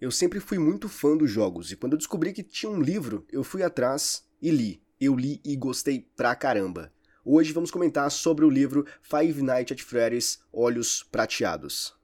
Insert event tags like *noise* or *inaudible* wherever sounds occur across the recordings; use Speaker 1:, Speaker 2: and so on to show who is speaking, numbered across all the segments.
Speaker 1: Eu sempre fui muito fã dos jogos e quando eu descobri que tinha um livro, eu fui atrás e li. Eu li e gostei pra caramba. Hoje vamos comentar sobre o livro Five Nights at Freddy's Olhos Prateados.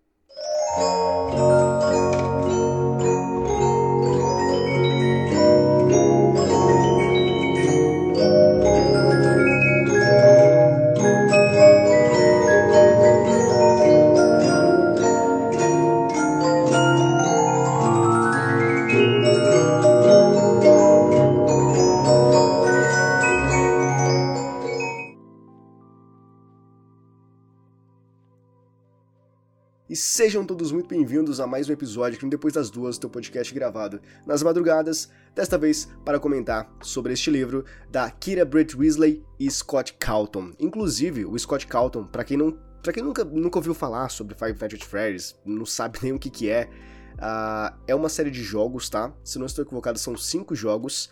Speaker 1: Sejam todos muito bem-vindos a mais um episódio aqui Depois das Duas, teu podcast gravado nas madrugadas, desta vez para comentar sobre este livro da Kira Britt Weasley e Scott Calton. Inclusive, o Scott Calton, para quem não para quem nunca, nunca ouviu falar sobre Five Nights at Freddy's, não sabe *laughs* nem o que que é, uh, é uma série de jogos, tá? Se não estou equivocado, são cinco jogos,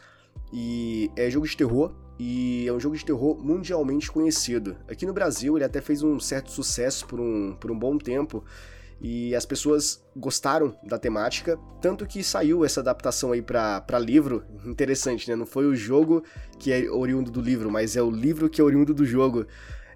Speaker 1: e é jogo de terror, e é um jogo de terror mundialmente conhecido. Aqui no Brasil ele até fez um certo sucesso por um, por um bom tempo, e as pessoas gostaram da temática, tanto que saiu essa adaptação aí para livro, interessante, né? Não foi o jogo que é oriundo do livro, mas é o livro que é oriundo do jogo.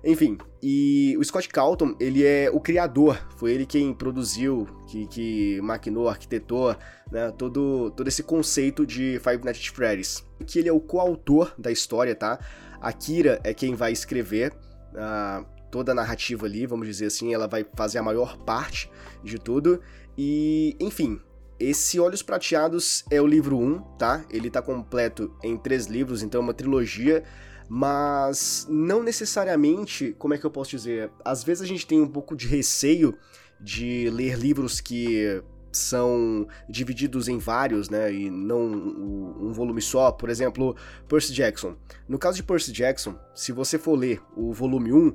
Speaker 1: Enfim, e o Scott Calton, ele é o criador, foi ele quem produziu, que, que maquinou, arquitetou, né, todo, todo esse conceito de Five Nights at Freddy's. Que ele é o coautor da história, tá? A Kira é quem vai escrever, uh, toda a narrativa ali, vamos dizer assim, ela vai fazer a maior parte de tudo. E, enfim, esse Olhos Prateados é o livro 1, tá? Ele tá completo em três livros, então é uma trilogia, mas não necessariamente, como é que eu posso dizer? Às vezes a gente tem um pouco de receio de ler livros que são divididos em vários, né, e não um volume só. Por exemplo, Percy Jackson. No caso de Percy Jackson, se você for ler o volume 1,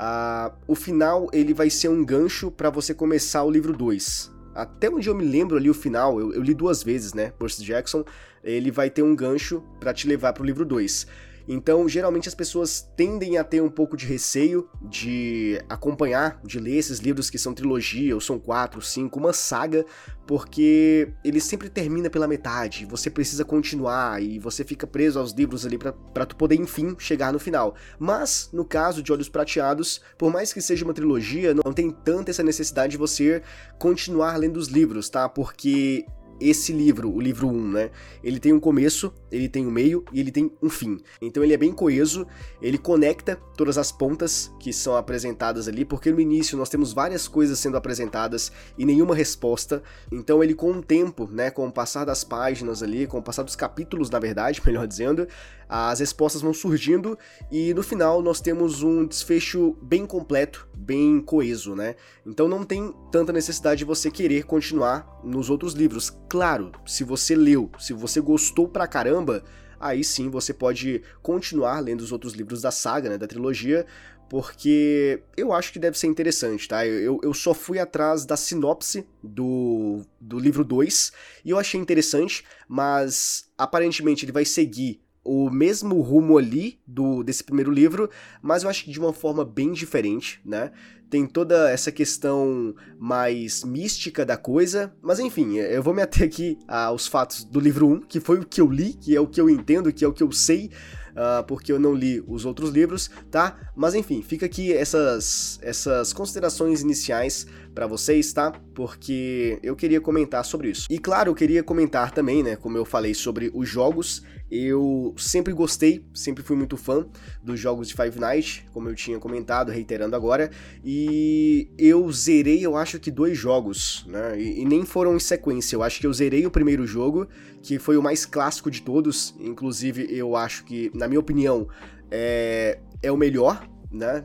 Speaker 1: Uh, o final ele vai ser um gancho para você começar o livro 2. Até onde eu me lembro ali o final, eu, eu li duas vezes, né? Percy Jackson, ele vai ter um gancho para te levar para o livro 2. Então, geralmente as pessoas tendem a ter um pouco de receio de acompanhar, de ler esses livros que são trilogia, ou são quatro, cinco, uma saga, porque ele sempre termina pela metade, você precisa continuar e você fica preso aos livros ali para tu poder enfim chegar no final. Mas, no caso de Olhos Prateados, por mais que seja uma trilogia, não tem tanta essa necessidade de você continuar lendo os livros, tá? Porque esse livro, o livro 1, né? Ele tem um começo, ele tem um meio e ele tem um fim. Então ele é bem coeso, ele conecta todas as pontas que são apresentadas ali, porque no início nós temos várias coisas sendo apresentadas e nenhuma resposta. Então ele com o tempo, né, com o passar das páginas ali, com o passar dos capítulos, na verdade, *laughs* melhor dizendo, as respostas vão surgindo e no final nós temos um desfecho bem completo, bem coeso, né? Então não tem tanta necessidade de você querer continuar nos outros livros. Claro, se você leu, se você gostou pra caramba, aí sim você pode continuar lendo os outros livros da saga, né, da trilogia, porque eu acho que deve ser interessante, tá? Eu, eu só fui atrás da sinopse do, do livro 2 e eu achei interessante, mas aparentemente ele vai seguir o mesmo rumo ali do desse primeiro livro, mas eu acho que de uma forma bem diferente, né? Tem toda essa questão mais mística da coisa, mas enfim, eu vou me ater aqui aos fatos do livro 1, que foi o que eu li, que é o que eu entendo, que é o que eu sei, uh, porque eu não li os outros livros, tá? Mas enfim, fica aqui essas, essas considerações iniciais para vocês, tá? Porque eu queria comentar sobre isso. E claro, eu queria comentar também, né, como eu falei sobre os jogos eu sempre gostei, sempre fui muito fã dos jogos de Five Nights, como eu tinha comentado, reiterando agora, e eu zerei, eu acho que dois jogos, né? E, e, nem foram em sequência. Eu acho que eu zerei o primeiro jogo, que foi o mais clássico de todos, inclusive eu acho que, na minha opinião, é, é o melhor, né?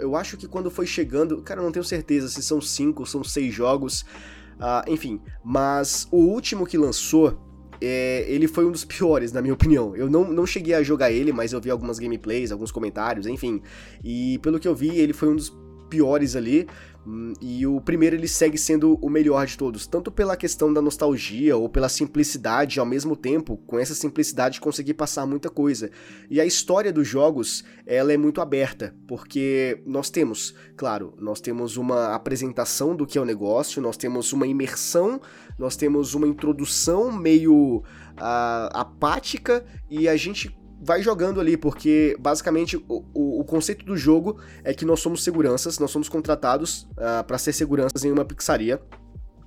Speaker 1: Eu acho que quando foi chegando, cara, eu não tenho certeza se são cinco ou são seis jogos, uh, enfim, mas o último que lançou é, ele foi um dos *laughs* piores, na minha opinião. Eu não, não cheguei a jogar ele, mas eu vi algumas gameplays, alguns comentários, enfim. E pelo que eu vi, ele foi um dos piores ali. Hum, e o primeiro ele segue sendo o melhor de todos, tanto pela questão da nostalgia ou pela simplicidade ao mesmo tempo, com essa simplicidade conseguir passar muita coisa. E a história dos jogos, ela é muito aberta, porque nós temos, claro, nós temos uma apresentação do que é o negócio, nós temos uma imersão, nós temos uma introdução meio uh, apática e a gente vai jogando ali, porque basicamente o, o, o, conceito do jogo é que nós somos seguranças, nós somos contratados uh, ah, para ser seguranças em uma pizzaria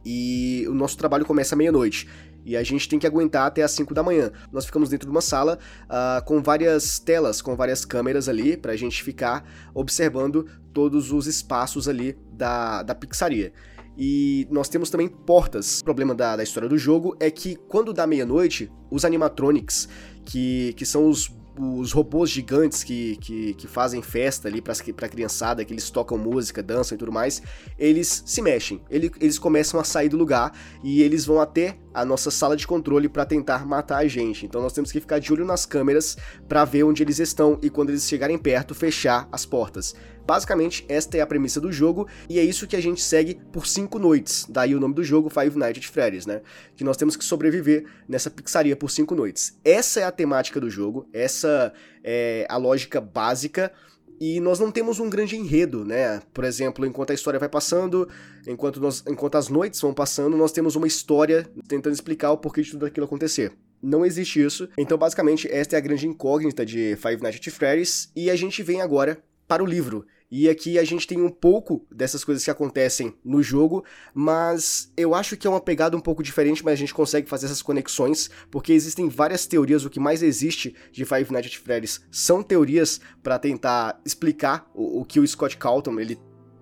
Speaker 1: e o nosso trabalho começa à meia-noite. E a gente tem que aguentar até as 5 da manhã. Nós ficamos dentro de uma sala uh, com várias telas, com várias câmeras ali, pra gente ficar observando todos os espaços ali da, da pizzaria. E nós temos também portas. O problema da, da história do jogo é que quando dá meia-noite, os animatronics, que, que são os os robôs gigantes que, que, que fazem festa ali pra, pra criançada, que eles tocam música, dançam e tudo mais, eles se mexem, eles, eles começam a sair do lugar e eles vão até a nossa sala de controle para tentar matar a gente. Então nós temos que ficar de olho nas câmeras para ver onde eles estão e quando eles chegarem perto, fechar as portas. Basicamente, esta é a premissa do jogo e é isso que a gente segue por cinco noites. Daí o nome do jogo, Five Nights at Freddy's, né? Que nós temos que sobreviver nessa pizzaria por cinco noites. Essa é a temática do jogo, essa é a lógica básica e nós não temos um grande enredo, né? Por exemplo, enquanto a história vai passando, enquanto, nós, enquanto as noites vão passando, nós temos uma história tentando explicar o porquê de tudo aquilo acontecer. Não existe isso. Então, basicamente, esta é a grande incógnita de Five Nights at Freddy's e a gente vem agora para o livro. E aqui a gente tem um pouco dessas coisas que acontecem no jogo, mas eu acho que é uma pegada um pouco diferente, mas a gente consegue fazer essas conexões, porque existem várias teorias, o que mais existe de Five Nights at Freddy's são teorias para tentar explicar o, o, que o Scott Calton ele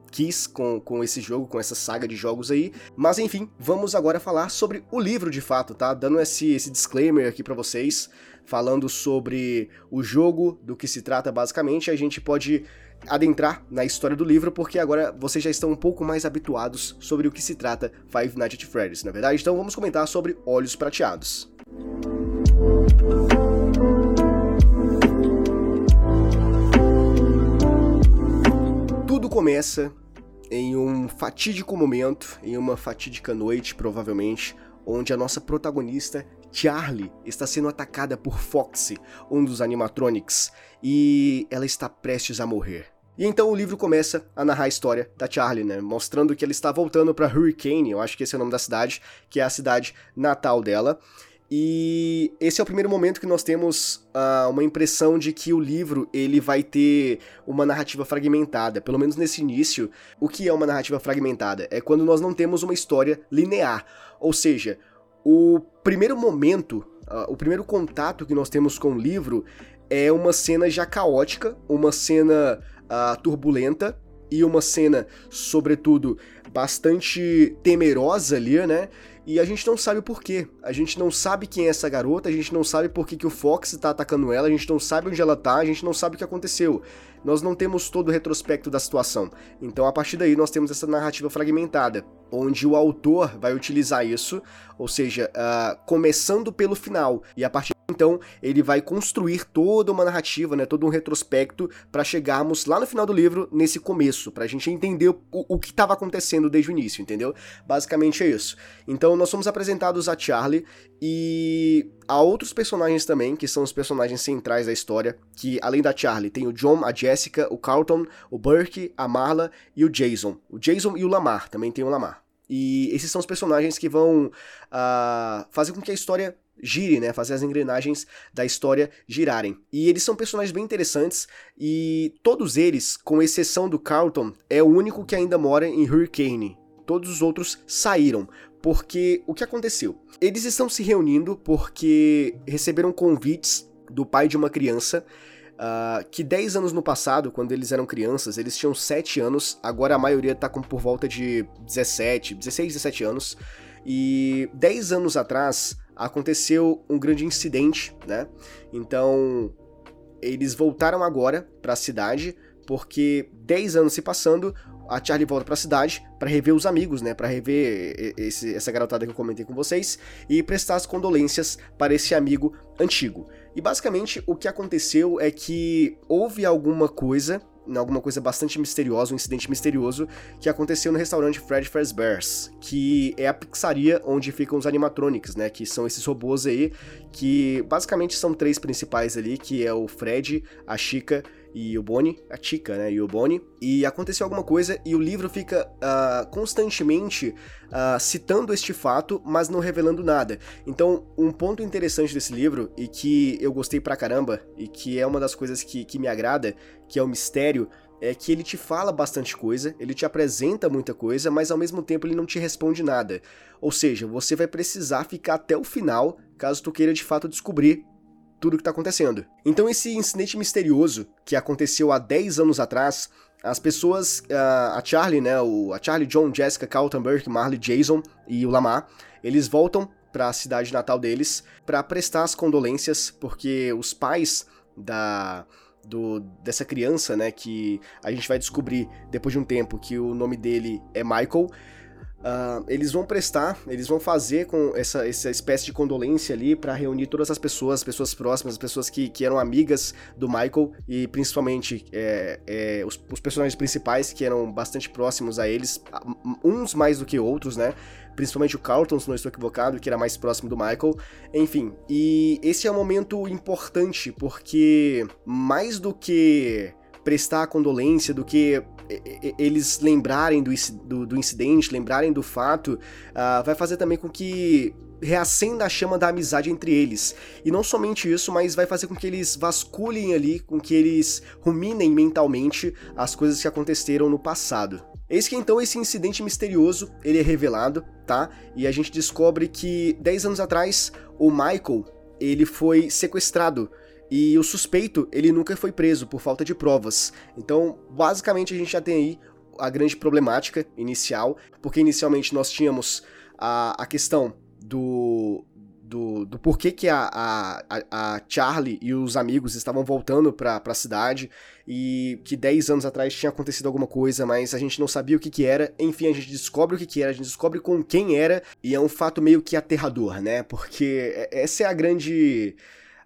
Speaker 1: quis com, com esse jogo, com essa saga de jogos aí. Mas enfim, vamos agora falar sobre o livro de fato, tá? Dando esse, esse disclaimer aqui para vocês, falando sobre o jogo, do que se trata basicamente, a gente pode adentrar na história do livro, porque agora vocês já estão um pouco mais habituados sobre o que se trata Five Nights at Freddy's, na verdade? Então vamos comentar sobre Olhos Prateados. Tudo começa em um fatídico momento, em uma fatídica noite, provavelmente, onde a nossa protagonista, Charlie, está sendo atacada por Foxy, um dos animatronics, e ela está prestes a morrer. E então o livro começa a narrar a história da Charlie, né? Mostrando que ela está voltando para Hurricane, eu acho que esse é o nome da cidade, que é a cidade natal dela. E esse é o primeiro momento que nós temos uh, uma impressão de que o livro ele vai ter uma narrativa fragmentada. Pelo menos nesse início, o que é uma narrativa fragmentada? É quando nós não temos uma história linear. Ou seja, o primeiro momento, uh, o primeiro contato que nós temos com o livro é uma cena já caótica, uma cena uh, turbulenta e uma cena, sobretudo, bastante temerosa ali, né? E a gente não sabe o porquê. A gente não sabe quem é essa garota, a gente não sabe por que, que o Fox tá atacando ela, a gente não sabe onde ela tá, a gente não sabe o que aconteceu. Nós não temos todo o retrospecto da situação. Então, a partir daí, nós temos essa narrativa fragmentada, onde o autor vai utilizar isso, ou seja, uh, começando pelo final, e a partir então, ele vai construir toda uma narrativa, né, todo um retrospecto para chegarmos lá no final do livro nesse começo, para a gente entender o, o que estava acontecendo desde o início, entendeu? Basicamente é isso. Então, nós somos apresentados a Charlie e há outros personagens também, que são os personagens centrais da história, que além da Charlie, tem o John, a Jessica, o Carlton, o Burke, a Marla e o Jason. O Jason e o Lamar, também tem o Lamar. E esses são os personagens que vão uh, fazer com que a história gire, né? Fazer as engrenagens da história girarem. E eles são personagens bem interessantes e todos eles, com exceção do Carlton, é o único que ainda mora em Hurricane. Todos os outros saíram, porque o que aconteceu? Eles estão se reunindo porque receberam convites do pai de uma criança Uh, que 10 anos no passado, quando eles eram crianças, eles tinham 7 anos, agora a maioria tá com por volta de 17, 16, 17 anos. E 10 anos atrás, aconteceu um grande incidente, né? Então, eles voltaram agora para a cidade, porque 10 anos se passando, a Charlie volta para a cidade para rever os amigos, né? Para rever esse, essa garotada que eu comentei com vocês e prestar as condolências para esse amigo antigo. E basicamente o que aconteceu é que houve alguma coisa em alguma coisa bastante misteriosa, um incidente misterioso que aconteceu no restaurante Fred Fazbear's, que é a pizzaria onde ficam os animatronics, né, que são esses robôs aí que basicamente são três principais ali, que é o Fred, a Chica e o Bonnie, a Chica, né, e o Bonnie, e aconteceu alguma coisa e o livro fica uh, constantemente uh, citando este fato, mas não revelando nada. Então, um ponto interessante desse livro, e que eu gostei pra caramba, e que é uma das coisas que, que me agrada, que é o mistério, é que ele te fala bastante coisa, ele te apresenta muita coisa, mas ao mesmo tempo ele não te responde nada. Ou seja, você vai precisar ficar até o final caso tu queira de fato descobrir tudo o que está acontecendo. Então, esse incidente misterioso que aconteceu há 10 anos atrás, as pessoas, a Charlie, né, o, a Charlie, John, Jessica, Kaltenberg, Marley, Jason e o Lamar, eles voltam para a cidade natal deles para prestar as condolências, porque os pais da do, dessa criança, né, que a gente vai descobrir depois de um tempo que o nome dele é Michael, Uh, eles vão prestar, eles vão fazer com essa, essa espécie de condolência ali para reunir todas as pessoas, as pessoas próximas, as pessoas que, que eram amigas do Michael e principalmente é, é, os, os, personagens principais que eram bastante próximos a eles, uns mais do que outros, né? Principalmente o Carlton, se não estou equivocado, que era mais próximo do Michael. Enfim, e esse é um momento importante porque mais do que prestar condolência, do que eles lembrarem do, do, do incidente, lembrarem do fato, uh, vai fazer também com que reacenda a chama da amizade entre eles. E não somente isso, mas vai fazer com que eles vasculhem ali, com que eles ruminem mentalmente as coisas que aconteceram no passado. Eis que então esse incidente misterioso, ele é revelado, tá? E a gente descobre que 10 anos atrás, o Michael, ele foi sequestrado e o suspeito, ele nunca foi preso por falta de provas. Então, basicamente, a gente já tem aí a grande problemática inicial, porque inicialmente nós tínhamos a, a questão do, do, do porquê que a, a, a Charlie e os amigos estavam voltando para a cidade e que 10 anos atrás tinha acontecido alguma coisa, mas a gente não sabia o que que era. Enfim, a gente descobre o que que era, a gente descobre com quem era e é um fato meio que aterrador, né? Porque essa é a grande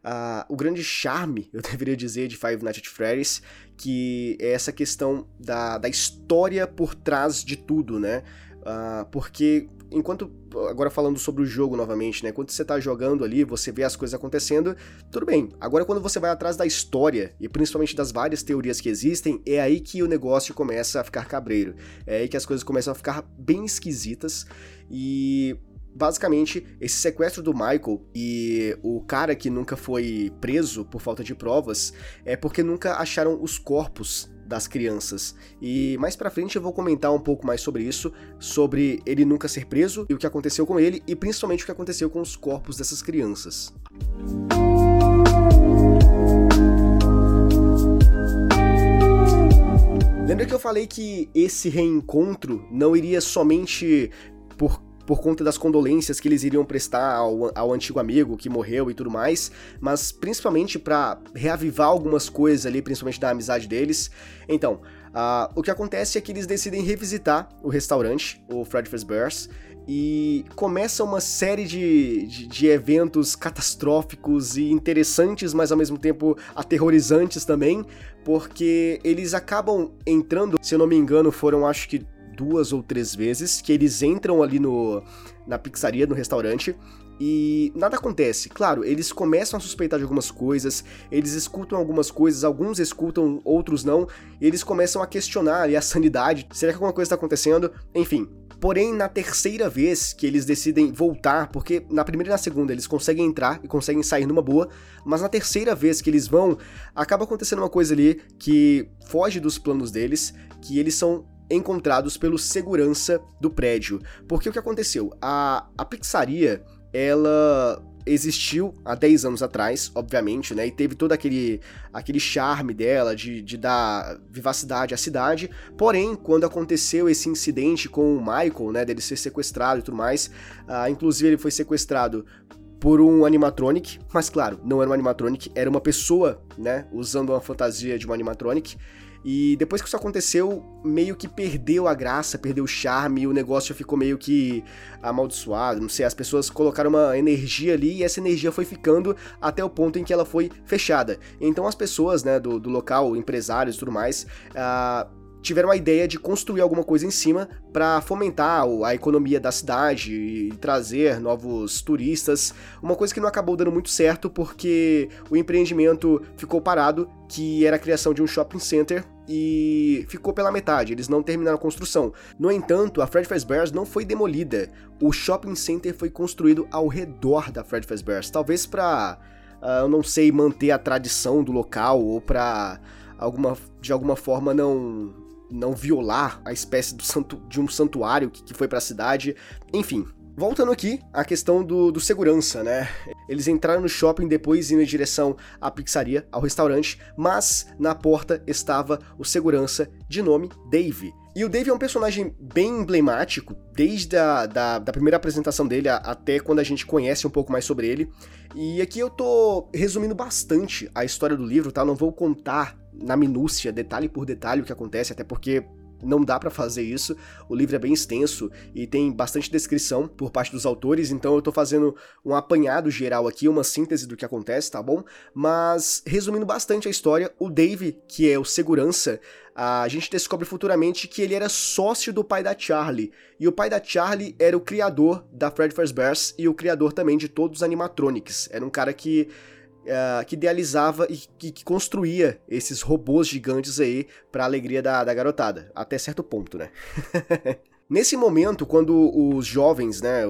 Speaker 1: uh, o grande charme, eu *laughs* deveria dizer, de Five Nights at Freddy's, que é essa questão da, da história por trás de tudo, né? Uh, porque enquanto agora falando sobre o jogo novamente, né? Quando você tá jogando ali, você vê as coisas acontecendo, tudo bem. Agora quando você vai atrás da história e principalmente das várias teorias que existem, é aí que o negócio começa a ficar cabreiro. É aí que as coisas começam a ficar bem esquisitas e Basicamente, esse sequestro do Michael e o cara que nunca foi preso por falta de provas é porque nunca acharam os corpos das crianças. E mais para frente eu vou comentar um pouco mais sobre isso, sobre ele nunca ser preso e o que aconteceu com ele e principalmente o que aconteceu com os corpos dessas crianças. Lembra que eu falei que esse reencontro não iria somente por por conta das condolências que eles iriam prestar ao, ao antigo amigo que morreu e tudo mais, mas principalmente para reavivar algumas coisas ali, principalmente da amizade deles. Então, uh, o que acontece é que eles decidem revisitar o restaurante, o Fred Fazbear's, e começa uma série de, de, de, eventos catastróficos e interessantes, mas ao mesmo tempo aterrorizantes também, porque eles acabam entrando, se eu não me engano, foram acho que duas ou três vezes que eles entram ali no, na pizzaria, no restaurante, e nada acontece. Claro, eles começam a suspeitar de algumas coisas, eles escutam algumas coisas, alguns escutam, outros não, eles começam a questionar ali a sanidade. Será que alguma coisa está acontecendo? Enfim. Porém, na terceira vez que eles decidem voltar, porque na primeira e na segunda eles conseguem entrar e conseguem sair numa boa, mas na terceira vez que eles vão, acaba acontecendo uma coisa ali que foge dos planos deles, que eles são encontrados pelo segurança do prédio. Porque o que aconteceu? A, a pizzaria, ela existiu há 10 anos atrás, obviamente, né? E teve todo aquele, aquele charme dela de, de dar vivacidade à cidade. Porém, quando aconteceu esse incidente com o Michael, né? Dele ser sequestrado e tudo mais, uh, inclusive ele foi sequestrado por um animatronic, mas claro, não era um animatronic, era uma pessoa, né? Usando uma fantasia de um animatronic. E depois que isso aconteceu, meio que perdeu a graça, perdeu o charme, o negócio ficou meio que amaldiçoado, não sei, as pessoas colocaram uma energia ali e essa energia foi ficando até o ponto em que ela foi fechada. Então as pessoas, né, do, do local, empresários e tudo mais, uh, tiveram a ideia de construir alguma coisa em cima para fomentar a economia da cidade e trazer novos turistas. Uma coisa que não acabou dando muito certo porque o empreendimento ficou parado, que era a criação de um shopping center e ficou pela metade, eles não terminaram a construção. No entanto, a Fred Fazbear's não foi demolida. O shopping center foi construído ao redor da Fred Fazbear's, talvez para ah, eu não sei manter a tradição do local ou para alguma de alguma forma não não violar a espécie santu de um santuário que, que foi para a cidade. Enfim, Voltando aqui, a questão do, do, segurança, né? Eles entraram no shopping depois indo em direção à pizzaria, ao restaurante, mas na porta estava o segurança de nome Dave. E o Dave é um personagem bem emblemático, desde a da, da primeira apresentação dele a, até quando a gente conhece um pouco mais sobre ele. E aqui eu tô resumindo bastante a história do livro, tá? Não vou contar na minúcia, detalhe por detalhe, o que acontece, até porque não dá para fazer isso. O livro é bem extenso e tem bastante descrição por parte dos autores, então eu tô fazendo um apanhado geral aqui, uma síntese do que acontece, tá bom? Mas resumindo bastante a história, o Dave, que é o segurança, a gente descobre futuramente que ele era sócio do pai da Charlie. E o pai da Charlie era o criador da Fred Fazbear's e o criador também de todos os animatronics. Era um cara que uh, que idealizava e que, que, construía esses robôs gigantes aí para alegria da, da garotada, até certo ponto, né? *laughs* Nesse momento, quando os jovens, né,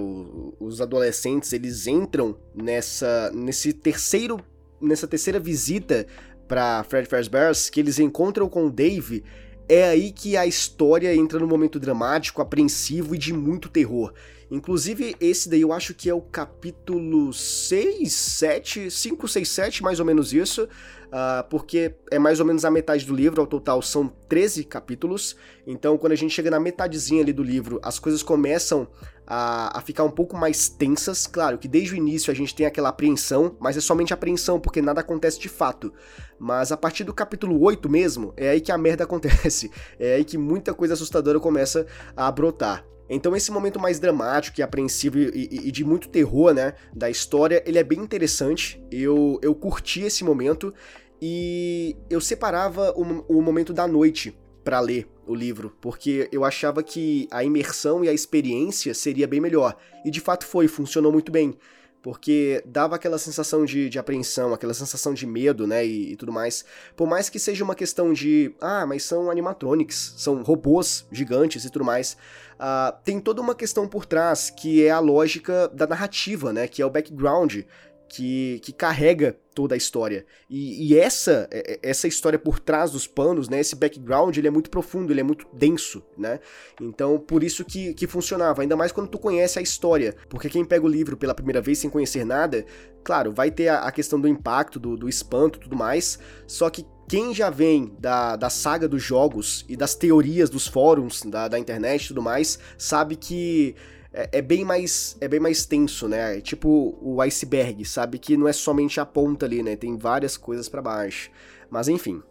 Speaker 1: os adolescentes, eles entram nessa, nesse terceiro, nessa terceira visita para Fred Fazbear's, que eles encontram com o Dave, é aí que a história entra num momento dramático, apreensivo e de muito terror. Inclusive, esse daí eu acho que é o capítulo 6, 7, 5, 6, 7, mais ou menos isso, uh, porque é mais ou menos a metade do livro, ao total são 13 capítulos. Então, quando a gente chega na metadezinha ali do livro, as coisas começam a, a, ficar um pouco mais tensas. Claro que desde o início a gente tem aquela apreensão, mas é somente apreensão, porque nada acontece de fato. Mas a partir do capítulo 8 mesmo, é aí que a merda *laughs* acontece. É aí que muita coisa assustadora começa a brotar. Então esse momento mais dramático e apreensivo e, e, e, de muito terror, né, da história, ele é bem interessante. Eu, eu curti esse momento e eu separava o, o momento da noite para ler o livro, porque eu achava que a imersão e a experiência seria bem melhor. E de fato foi, funcionou muito bem porque dava aquela sensação de, de apreensão, aquela sensação de medo, né, e, e, tudo mais. Por mais que seja uma questão de, ah, mas são animatronics, são robôs gigantes e tudo mais, uh, tem toda uma questão por trás que é a lógica da narrativa, né, que é o background que, que carrega toda a história. E, e, essa é, é, essa história por trás dos panos, né, esse background, ele é muito profundo, ele é muito denso, né? Então, por isso que, que funcionava, ainda mais quando tu conhece a história, porque quem pega o livro pela primeira vez sem conhecer nada, claro, vai ter a, a questão do impacto, do, do espanto tudo mais, só que quem já vem da, da saga dos jogos e das teorias dos fóruns da, da internet e tudo mais, sabe que é, é, bem mais é bem mais tenso, né? É tipo o iceberg, sabe que não é somente a ponta ali, né? Tem várias coisas para baixo. Mas enfim,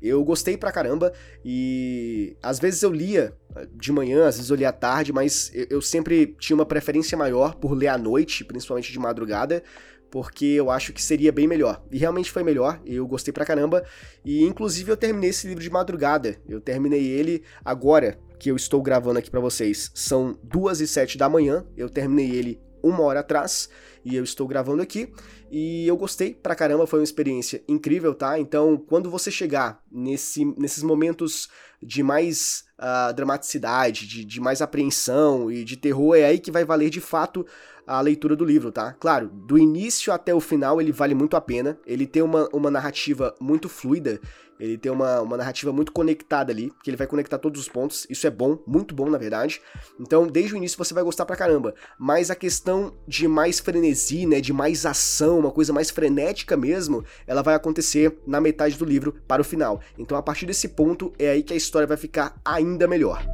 Speaker 1: eu gostei pra caramba e às vezes eu lia de manhã, às vezes eu lia à tarde, mas eu sempre tinha uma preferência maior por ler à noite, principalmente de madrugada, porque eu acho que seria bem melhor. E realmente foi melhor, eu gostei pra caramba. E inclusive eu terminei esse livro de madrugada. Eu terminei ele agora, que eu estou gravando aqui para vocês. São duas e sete da manhã. Eu terminei ele uma hora atrás e eu estou gravando aqui. E eu gostei pra caramba, foi uma experiência incrível, tá? Então, quando você chegar nesse, nesses momentos de mais uh, dramaticidade, de, de mais apreensão e de terror, é aí que vai valer de fato a leitura do livro, tá? Claro, do início até o final ele vale muito a pena. Ele tem uma, uma narrativa muito fluida, ele tem uma, uma narrativa muito conectada ali, que ele vai conectar todos os pontos. Isso é bom, muito bom, na verdade. Então, desde o início você vai gostar pra caramba. Mas a questão de mais frenesi, né? De mais ação, uma coisa mais frenética mesmo, ela vai acontecer na metade do livro para o final. Então, a partir desse ponto, é aí que a história vai ficar ainda melhor.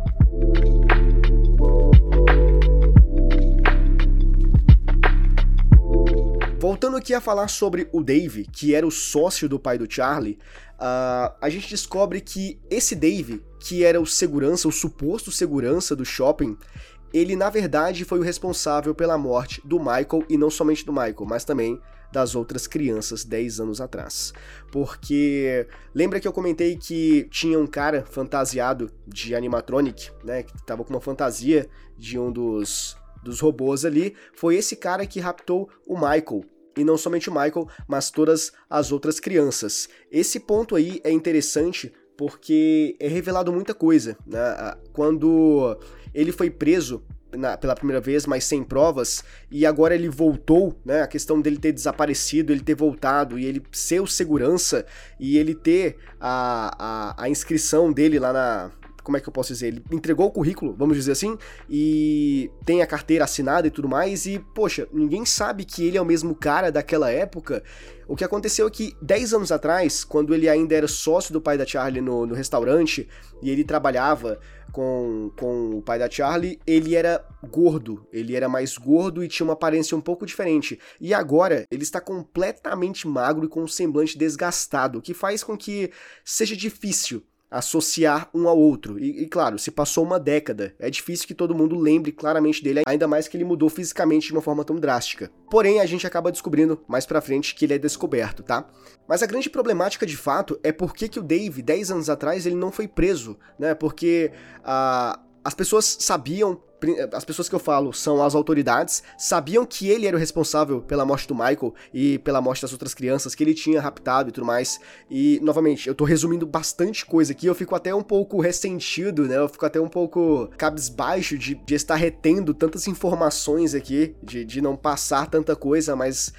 Speaker 1: Voltando aqui a falar sobre o Dave, que era o sócio do pai do Charlie, uh, a gente descobre que esse Dave, que era o segurança, o suposto segurança do shopping, ele na verdade foi o responsável pela morte do Michael e não somente do Michael, mas também das outras crianças 10 anos atrás. Porque lembra que eu comentei que tinha um cara fantasiado de animatronic, né, que tava com uma fantasia de um dos dos robôs ali, foi esse cara que raptou o Michael. E não somente o Michael, mas todas as outras crianças. Esse ponto aí é interessante porque é revelado muita coisa. Né? Quando ele foi preso na, pela primeira vez, mas sem provas, e agora ele voltou, né? A questão dele ter desaparecido, ele ter voltado, e ele ser o segurança, e ele ter a, a, a inscrição dele lá na, como é que eu posso dizer? Ele entregou o currículo, vamos dizer assim, e tem a carteira assinada e tudo mais, e, poxa, ninguém sabe que ele é o mesmo cara daquela época. O que aconteceu é que 10 anos atrás, quando ele ainda era sócio do pai da Charlie no, no restaurante, e ele trabalhava com, com o pai da Charlie, ele era gordo, ele era mais gordo e tinha uma aparência um pouco diferente. E agora ele está completamente magro e com um semblante desgastado, o que faz com que seja difícil associar um ao outro. E, e, claro, se passou uma década, é difícil que todo mundo lembre claramente dele, ainda mais que ele mudou fisicamente de uma forma tão drástica. Porém, a gente acaba descobrindo mais pra frente que ele é descoberto, tá? Mas a grande problemática de fato é por que, que o Dave, 10 anos atrás, ele não foi preso, né? Porque uh, as pessoas sabiam as pessoas que eu falo são as autoridades, sabiam que ele era o responsável pela morte do Michael e pela morte das outras crianças, que ele tinha raptado e tudo mais. E, novamente, eu tô resumindo bastante coisa aqui, eu fico até um pouco ressentido, né? Eu fico até um pouco cabisbaixo de, de estar retendo tantas informações aqui, de, de não passar tanta coisa, mas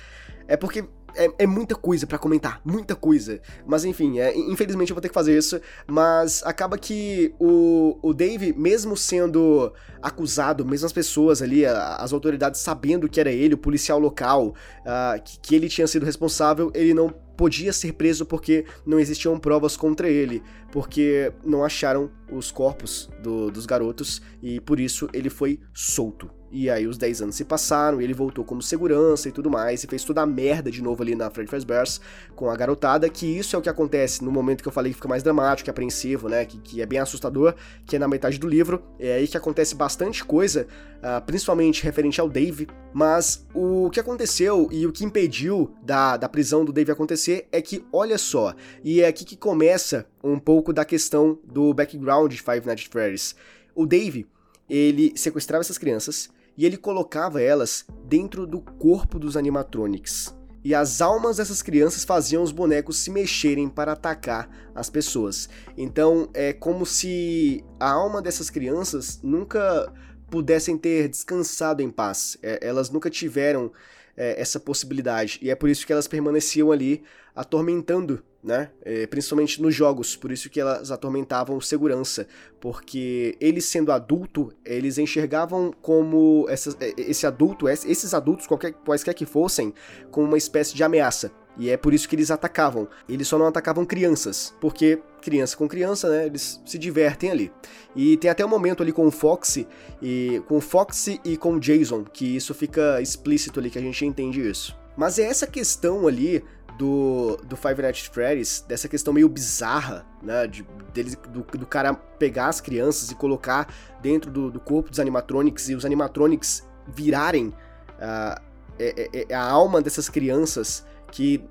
Speaker 1: é porque é, é muita coisa para comentar, muita coisa. Mas enfim, é, infelizmente eu vou ter que fazer isso. Mas acaba que o, o Dave, mesmo sendo acusado, mesmo as pessoas ali, as autoridades sabendo que era ele, o policial local, uh, que, que ele tinha sido responsável, ele não podia ser preso porque não existiam provas contra ele, porque não acharam os corpos do, dos garotos e por isso ele foi solto. E aí os 10 anos se passaram, e ele voltou como segurança e tudo mais, e fez toda a merda de novo ali na Fred Fazbear's com a garotada, que isso é o que acontece no momento que eu falei que fica mais dramático, apreensivo, né, que, que é bem assustador, que é na metade do livro, é aí que acontece bastante coisa, uh, principalmente referente ao Dave, mas o que aconteceu e o que impediu da, da prisão do Dave acontecer é que, olha só, e é aqui que começa um pouco da questão do background de Five Nights at Freddy's. O Dave, ele sequestrava essas crianças, e ele colocava elas dentro do corpo dos animatronics. E as almas dessas crianças faziam os bonecos se mexerem para atacar as pessoas. Então é como se a alma dessas crianças nunca pudessem ter descansado em paz. É, elas nunca tiveram é, essa possibilidade. E é por isso que elas permaneciam ali atormentando né? É, principalmente nos jogos, por isso que elas atormentavam segurança, porque eles sendo adulto, eles enxergavam como essa, é, esse adulto, esses adultos, qualquer, quaisquer que fossem, como uma espécie de ameaça. E é por isso que eles atacavam. Eles só não atacavam crianças, porque criança com criança, né, eles se divertem ali. E tem até um momento ali com o Foxy e com o Foxy e com o Jason, que isso fica explícito ali que a gente entende isso. Mas é essa questão ali do, do Five Nights at Freddy's, dessa questão meio bizarra, né, de, deles, do, do cara pegar as crianças e colocar dentro do, do corpo dos animatronics e os animatronics virarem uh, é, é, a alma dessas crianças que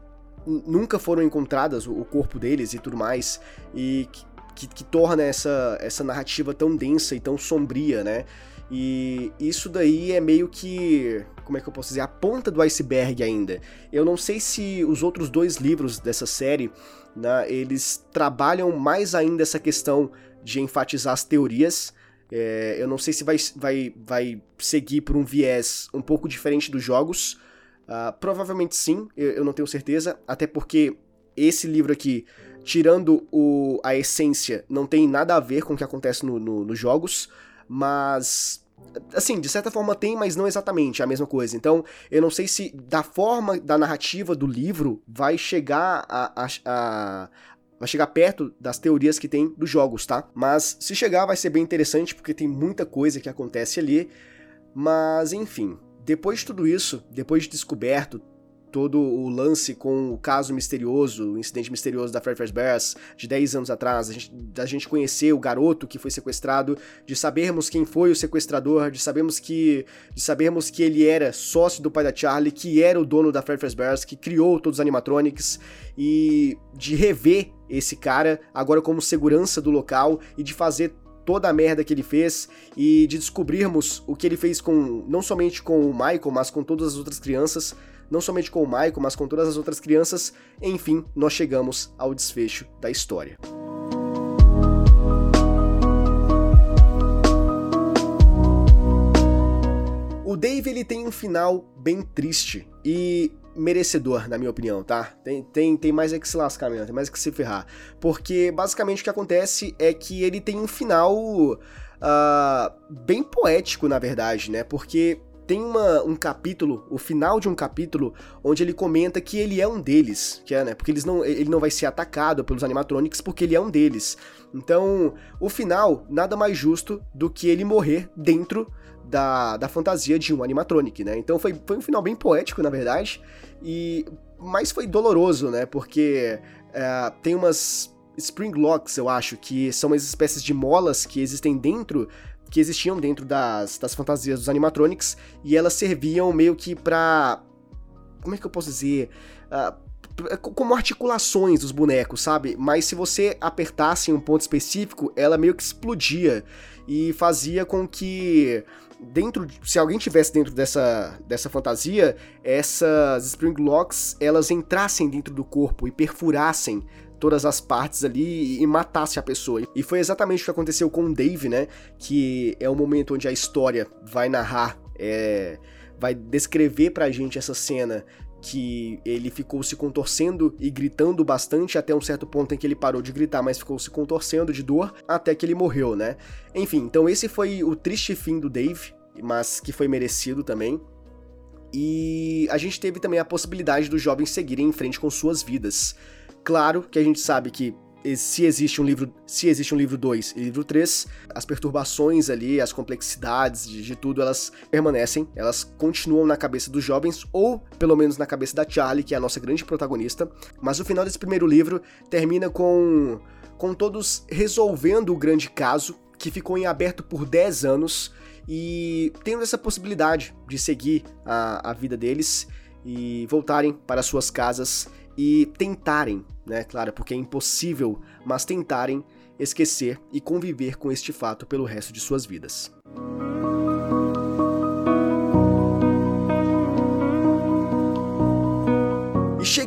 Speaker 1: nunca foram encontradas, o, o corpo deles e tudo mais, e que, que, que torna essa, essa narrativa tão densa e tão sombria, né? E isso daí é meio que, como é que eu posso dizer, a ponta do iceberg ainda. Eu não sei se os outros dois livros dessa série, né, eles trabalham mais ainda essa questão de enfatizar as teorias. É, eu não sei se vai, vai, vai seguir por um viés um pouco diferente dos jogos. Uh, provavelmente sim, eu, eu, não tenho certeza, até porque esse livro aqui, tirando o, a essência, não tem nada a ver com o que acontece no, no, nos jogos mas assim, de certa forma tem, mas não exatamente a mesma coisa. Então, eu não sei se da forma da narrativa do livro vai chegar a, a, a vai chegar perto das teorias que tem dos jogos, tá? Mas se chegar vai ser bem interessante porque tem muita coisa que acontece ali. Mas enfim, depois de tudo isso, depois de descoberto todo o lance com o caso misterioso, o incidente misterioso da Fred Fazbear's de 10 anos atrás, gente, da gente conhecer o garoto que foi sequestrado, de sabermos quem foi o sequestrador, de sabermos que de sabermos que ele era sócio do pai da Charlie, que era o dono da Fred Fazbear's, que criou todos os animatronics e de rever esse cara agora como segurança do local e de fazer toda a merda que ele fez e de descobrirmos o que ele fez com não somente com o Michael, mas com todas as outras crianças, não somente com o Michael, mas com todas as outras crianças. Enfim, nós chegamos ao desfecho da história. O Dave ele tem um final bem triste e merecedor, na minha opinião, tá? Tem, tem, tem mais é que se lascar mesmo, tem mais é que se ferrar. Porque basicamente o que acontece é que ele tem um final uh, bem poético, na verdade, né? Porque tem uma, um capítulo, o final de um capítulo, onde ele comenta que ele é um deles, que é, né? Porque eles não, ele não vai ser atacado pelos animatronics porque ele é um deles. Então, o final nada mais justo do que ele morrer dentro da, da fantasia de um animatronic, né? Então foi, foi um final bem poético, na verdade, e mas foi doloroso, né? Porque é, tem umas spring locks, eu acho, que são umas espécies de molas que existem dentro que existiam dentro das, das fantasias dos animatronics e elas serviam meio que pra. Como é que eu posso dizer? Uh, como articulações dos bonecos, sabe? Mas se você apertasse em um ponto específico, ela meio que explodia e fazia com que dentro, se alguém tivesse dentro dessa, dessa fantasia, essas spring locks elas entrassem dentro do corpo e perfurassem todas as partes ali e matasse a pessoa. E foi exatamente o que aconteceu com o Dave, né? Que é o momento onde a história vai narrar, é, vai descrever pra gente essa cena que ele ficou se contorcendo e gritando bastante até um certo ponto em que ele parou de gritar, mas ficou se contorcendo de dor até que ele morreu, né? Enfim, então esse foi o triste fim do Dave, mas que foi merecido também. E a gente teve também a possibilidade dos jovens seguirem em frente com suas vidas. Claro que a gente sabe que se existe um livro, se existe um livro 2 e livro 3, as perturbações ali, as complexidades de, de, tudo, elas permanecem, elas continuam na cabeça dos jovens, ou pelo menos na cabeça da Charlie, que é a nossa grande protagonista. Mas o final desse primeiro livro termina com, com todos resolvendo o grande caso, que ficou em aberto por 10 anos, e tendo essa possibilidade de seguir a, a vida deles e voltarem para suas casas e tentarem, né, claro, porque é impossível, mas tentarem esquecer e conviver com este fato pelo resto de suas vidas.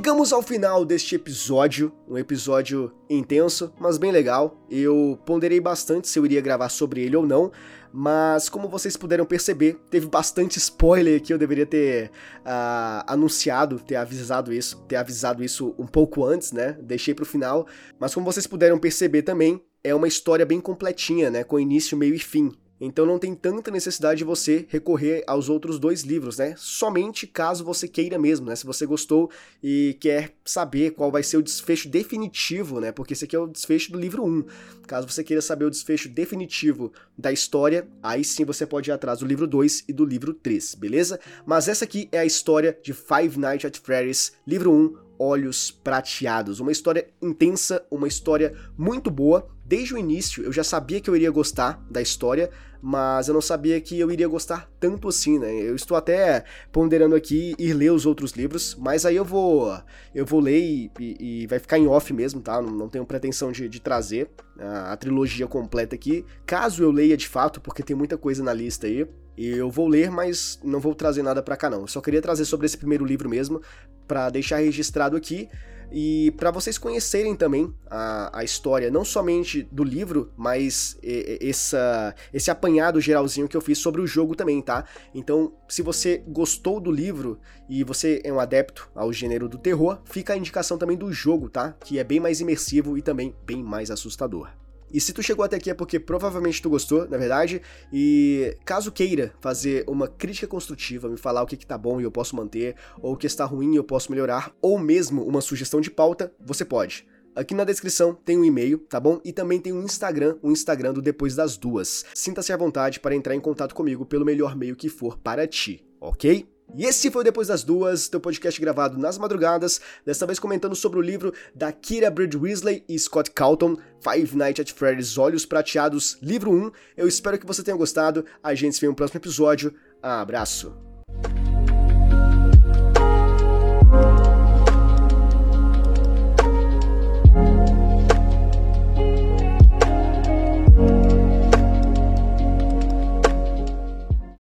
Speaker 1: Chegamos ao final deste episódio, um episódio intenso, mas bem legal. Eu ponderei bastante se eu iria gravar sobre ele ou não, mas como vocês puderam perceber, teve bastante spoiler que eu deveria ter uh, anunciado, ter avisado isso, ter avisado isso um pouco antes, né? Deixei pro final, mas como vocês puderam perceber também, é uma história bem completinha, né? Com início, meio e fim. Então não tem tanta necessidade de você recorrer aos outros dois livros, né? Somente caso você queira mesmo, né? Se você gostou e quer saber qual vai ser o desfecho definitivo, né? Porque esse aqui é o desfecho do livro 1. Caso você queira saber o desfecho definitivo da história, aí sim você pode ir atrás do livro 2 e do livro 3, beleza? Mas essa aqui é a história de Five Nights at Freddy's, livro 1, Olhos Prateados. Uma história intensa, uma história muito boa. Desde o início eu já sabia que eu iria gostar da história, mas eu não sabia que eu iria gostar tanto assim, né? Eu estou até ponderando aqui ir ler os outros livros, mas aí eu vou eu vou ler e, e, e vai ficar em off mesmo, tá? Não, não tenho pretensão de, de trazer a, a trilogia completa aqui. Caso eu leia de fato, porque tem muita coisa na lista aí, eu vou ler, mas não vou trazer nada para cá não. Eu só queria trazer sobre esse primeiro livro mesmo, para deixar registrado aqui e para vocês conhecerem também a, a história, não somente do livro, mas essa, esse apanhado geralzinho que eu fiz sobre o jogo também, tá? Então, se você gostou do livro e você é um adepto ao gênero do terror, fica a indicação também do jogo, tá? Que é bem mais imersivo e também bem mais assustador. E se tu chegou até aqui é porque provavelmente tu gostou, na verdade. E caso queira fazer uma crítica construtiva, me falar o que, que tá bom e eu posso manter, ou o que está ruim e eu posso melhorar, ou mesmo uma sugestão de pauta, você pode. Aqui na descrição tem um e-mail, tá bom? E também tem um Instagram, o um Instagram do Depois das Duas. Sinta-se à vontade para entrar em contato comigo pelo melhor meio que for para ti, ok? E esse foi o Depois das Duas, teu podcast gravado nas madrugadas, desta vez comentando sobre o livro da Kira Bridge Weasley e Scott Calton, Five Nights at Freddy's Olhos Prateados, livro 1. Eu espero que você tenha gostado. A gente se vê no próximo episódio. Abraço.